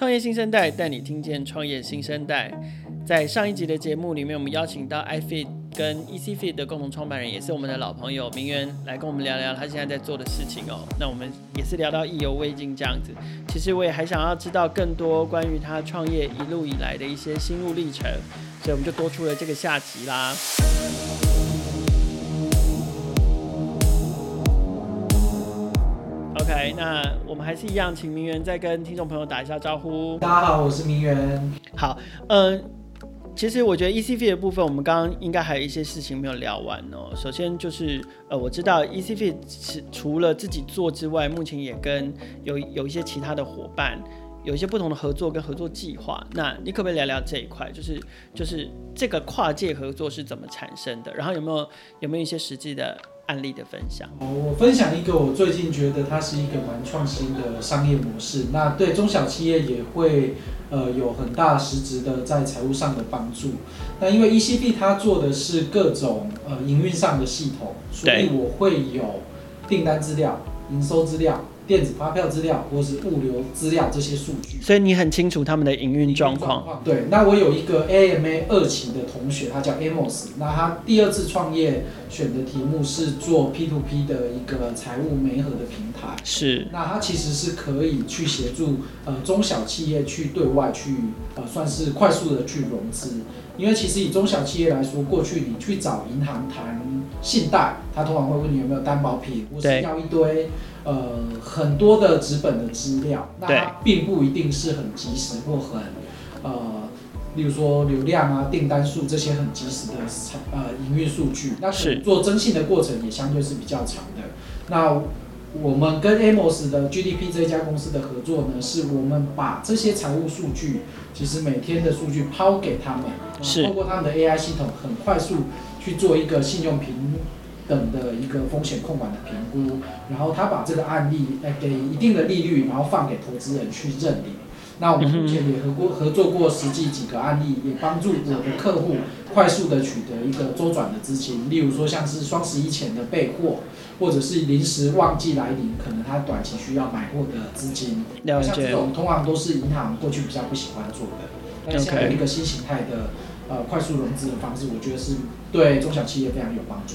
创业新生代带你听见创业新生代。在上一集的节目里面，我们邀请到 iFIT 跟 ECFIT 的共同创办人，也是我们的老朋友明媛，来跟我们聊聊他现在在做的事情哦。那我们也是聊到意犹未尽这样子。其实我也还想要知道更多关于他创业一路以来的一些心路历程，所以我们就多出了这个下集啦。OK，那我们还是一样，请明媛再跟听众朋友打一下招呼。大家好，我是明媛。好，嗯、呃。其实我觉得 ECFIT 的部分，我们刚刚应该还有一些事情没有聊完哦。首先就是，呃，我知道 ECFIT 除了自己做之外，目前也跟有有一些其他的伙伴有一些不同的合作跟合作计划。那你可不可以聊聊这一块？就是就是这个跨界合作是怎么产生的？然后有没有有没有一些实际的？案例的分享。哦，我分享一个我最近觉得它是一个蛮创新的商业模式，那对中小企业也会呃有很大实质的在财务上的帮助。那因为 ECFIT 它做的是各种呃营运上的系统，所以我会有订单资料、营收资料。电子发票资料或是物流资料这些数据，所以你很清楚他们的营运状况。对，那我有一个 AMA 二期的同学，他叫 Amos，那他第二次创业选的题目是做 P2P 的一个财务媒合的平台。是，那他其实是可以去协助呃中小企业去对外去呃算是快速的去融资，因为其实以中小企业来说，过去你去找银行谈信贷，他通常会问你有没有担保品，或是要一堆。呃，很多的纸本的资料，那它并不一定是很及时或很呃，例如说流量啊、订单数这些很及时的呃营运数据，那是做征信的过程也相对是比较长的。那我们跟 Amos 的 GDP 这一家公司的合作呢，是我们把这些财务数据，其实每天的数据抛给他们，是通过他们的 AI 系统，很快速去做一个信用评等的一个风险控管的评估，然后他把这个案例来给一定的利率，然后放给投资人去认领。那我们目前也合过合作过实际几个案例，也帮助我的客户快速的取得一个周转的资金。例如说像是双十一前的备货，或者是临时旺季来临，可能他短期需要买货的资金。像这种通常都是银行过去比较不喜欢做的，但现在有一个新形态的呃快速融资的方式，我觉得是对中小企业非常有帮助。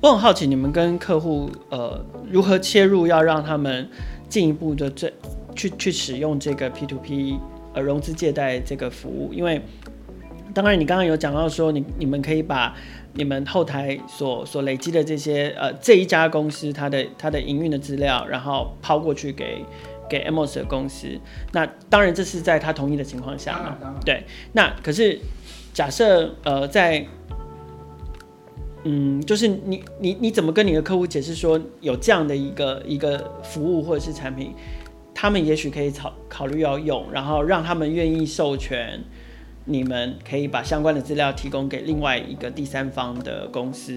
我很好奇，你们跟客户呃如何切入，要让他们进一步的这去去使用这个 P to P 呃融资借贷这个服务？因为当然你刚刚有讲到说，你你们可以把你们后台所所累积的这些呃这一家公司它的它的营运的资料，然后抛过去给给 Amos 的公司。那当然这是在他同意的情况下嘛？对。那可是假设呃在嗯，就是你你你怎么跟你的客户解释说有这样的一个一个服务或者是产品，他们也许可以考考虑要用，然后让他们愿意授权，你们可以把相关的资料提供给另外一个第三方的公司。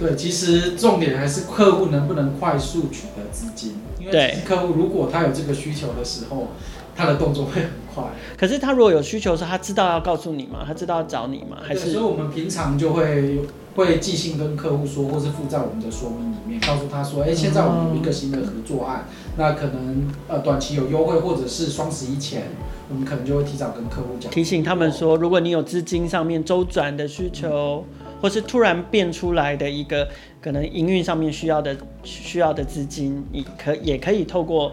对，其实重点还是客户能不能快速取得资金，因为客户如果他有这个需求的时候。他的动作会很快，可是他如果有需求的时候，他知道要告诉你吗？他知道要找你吗？还是？所以我们平常就会会寄信跟客户说，或是附在我们的说明里面，告诉他说，哎、欸，现在我们有一个新的合作案，嗯、那可能呃短期有优惠，或者是双十一前，我们可能就会提早跟客户讲，提醒他们说，如果你有资金上面周转的需求，嗯、或是突然变出来的一个可能营运上面需要的需要的资金，你可也可以透过。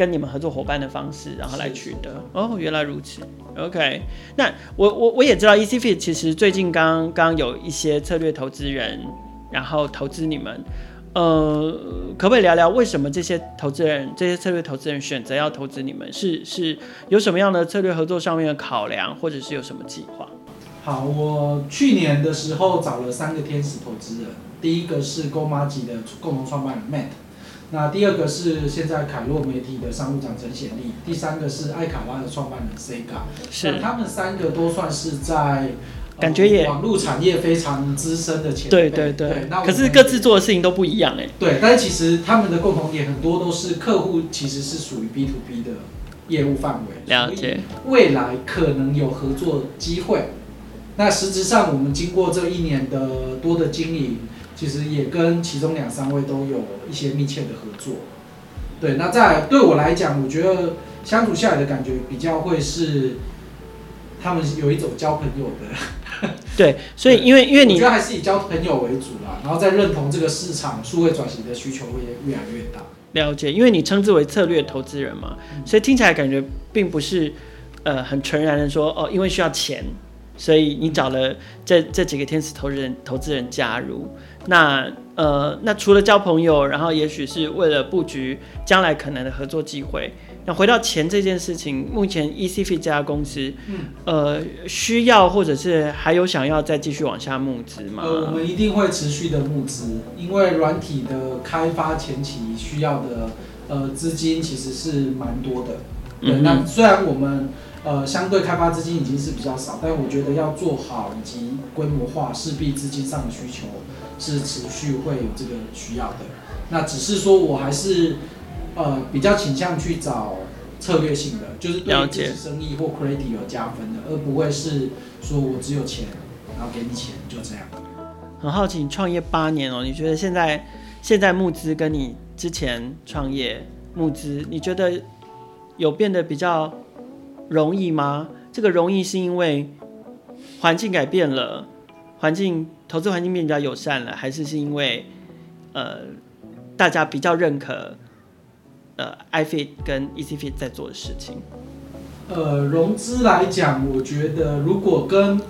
跟你们合作伙伴的方式，然后来取得哦，原来如此。OK，那我我我也知道 ECFIT 其实最近刚刚有一些策略投资人，然后投资你们，呃，可不可以聊聊为什么这些投资人、这些策略投资人选择要投资你们？是是有什么样的策略合作上面的考量，或者是有什么计划？好，我去年的时候找了三个天使投资人，第一个是 g o m a g i 的共同创办人 Matt。那第二个是现在凯洛媒体的商务长陈显利，第三个是爱卡拉的创办人 Sega，是他们三个都算是在感觉也、呃、网络产业非常资深的前辈，对对对。对那可是各自做的事情都不一样哎。对，但是其实他们的共同点很多都是客户其实是属于 B to B 的业务范围，了解。未来可能有合作机会。那实质上我们经过这一年的多的经营。其实也跟其中两三位都有一些密切的合作。对，那在对我来讲，我觉得相处下来的感觉比较会是，他们有一种交朋友的。对，所以因为因为你我觉得还是以交朋友为主啦，然后再认同这个市场数位转型的需求会越来越大。了解，因为你称之为策略投资人嘛，嗯、所以听起来感觉并不是呃很纯然的说哦，因为需要钱，所以你找了这这几个天使投资人投资人加入。那呃，那除了交朋友，然后也许是为了布局将来可能的合作机会。那回到钱这件事情，目前 ECFIT 这家公司，嗯，呃，需要或者是还有想要再继续往下募资吗？呃，我们一定会持续的募资，因为软体的开发前期需要的呃资金其实是蛮多的。对，嗯、那虽然我们呃相对开发资金已经是比较少，但我觉得要做好以及规模化，势必资金上的需求是持续会有这个需要的。那只是说我还是。呃，比较倾向去找策略性的，就是对自己生意或 credit 有加分的，而不会是说我只有钱，然后给你钱就这样。很好奇，你创业八年哦，你觉得现在现在募资跟你之前创业募资，你觉得有变得比较容易吗？这个容易是因为环境改变了，环境投资环境变比较友善了，还是是因为呃大家比较认可？呃，iFIT 跟 ECFIT 在做的事情。呃，融资来讲，我觉得如果跟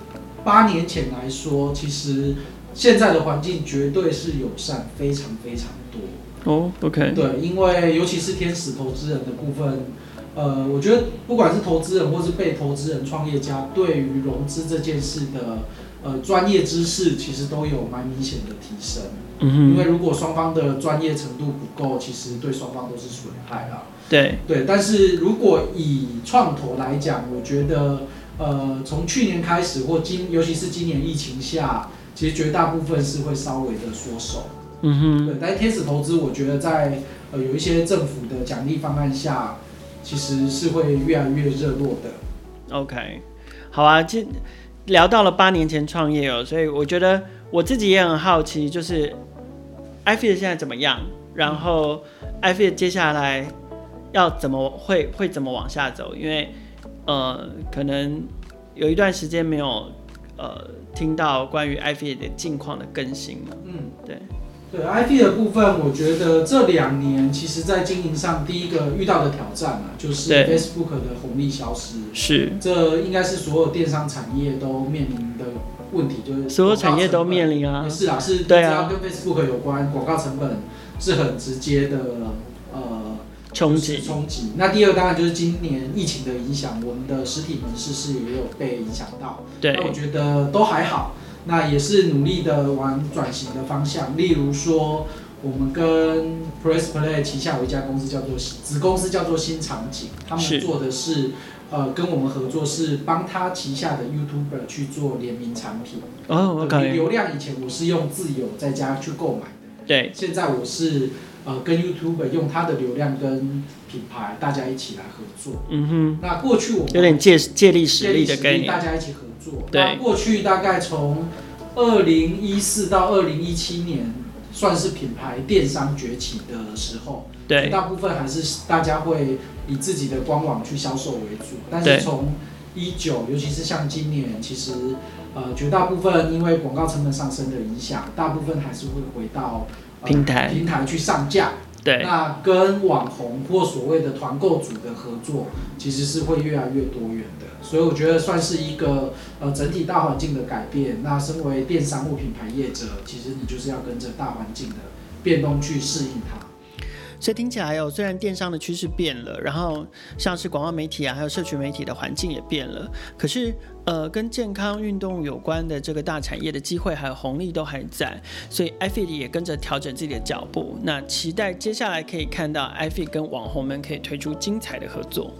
八年前来说，其实现在的环境绝对是友善，非常非常多。哦，OK。对，因为尤其是天使投资人的部分，呃，我觉得不管是投资人或是被投资人、创业家，对于融资这件事的呃专业知识，其实都有蛮明显的提升。嗯因为如果双方的专业程度不够，其实对双方都是损害啦。对对，但是如果以创投来讲，我觉得，呃，从去年开始或今，尤其是今年疫情下，其实绝大部分是会稍微的缩手。嗯哼。对，但是天使投资，我觉得在呃有一些政府的奖励方案下，其实是会越来越热络的。OK，好啊，今聊到了八年前创业哦，所以我觉得我自己也很好奇，就是。iFIT 现在怎么样？然后 iFIT 接下来要怎么会会怎么往下走？因为呃，可能有一段时间没有呃听到关于 iFIT 的近况的更新了。嗯，对对，iFIT 的部分，我觉得这两年其实在经营上第一个遇到的挑战啊，就是 Facebook 的红利消失。是，这应该是所有电商产业都面临的。问题就是所有产业都面临啊，是啊，是只要跟 Facebook 有关，广告成本是很直接的呃冲击冲击。那第二当然就是今年疫情的影响，我们的实体门市是也有被影响到。对，那我觉得都还好，那也是努力的往转型的方向。例如说，我们跟 Press Play 旗下有一家公司叫做子公司叫做新场景，他们做的是。呃，跟我们合作是帮他旗下的 YouTuber 去做联名产品。哦，OK。流量以前我是用自有在家去购买的。对。现在我是呃跟 YouTuber 用他的流量跟品牌大家一起来合作。嗯哼。那过去我们有点借借力使力的概念。大家一起合作。对。那过去大概从二零一四到二零一七年，算是品牌电商崛起的时候。对。大部分还是大家会。以自己的官网去销售为主，但是从一九，尤其是像今年，其实呃绝大部分因为广告成本上升的影响，大部分还是会回到、呃、平台平台去上架。对，那跟网红或所谓的团购组的合作，其实是会越来越多元的。所以我觉得算是一个呃整体大环境的改变。那身为电商或品牌业者，其实你就是要跟着大环境的变动去适应它。所以听起来哦，虽然电商的趋势变了，然后像是广告媒体啊，还有社群媒体的环境也变了，可是呃，跟健康运动有关的这个大产业的机会还有红利都还在，所以 iFIT 也跟着调整自己的脚步。那期待接下来可以看到 iFIT 跟网红们可以推出精彩的合作。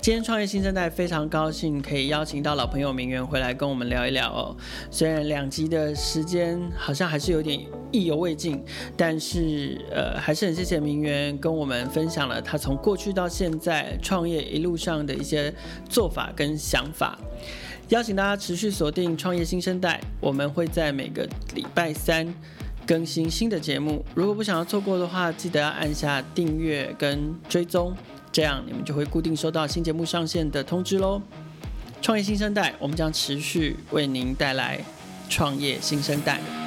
今天创业新生代非常高兴可以邀请到老朋友明媛回来跟我们聊一聊哦。虽然两集的时间好像还是有点意犹未尽，但是呃还是很谢谢明媛跟我们分享了他从过去到现在创业一路上的一些做法跟想法。邀请大家持续锁定创业新生代，我们会在每个礼拜三更新新的节目。如果不想要错过的话，记得要按下订阅跟追踪，这样你们就会固定收到新节目上线的通知喽。创业新生代，我们将持续为您带来创业新生代。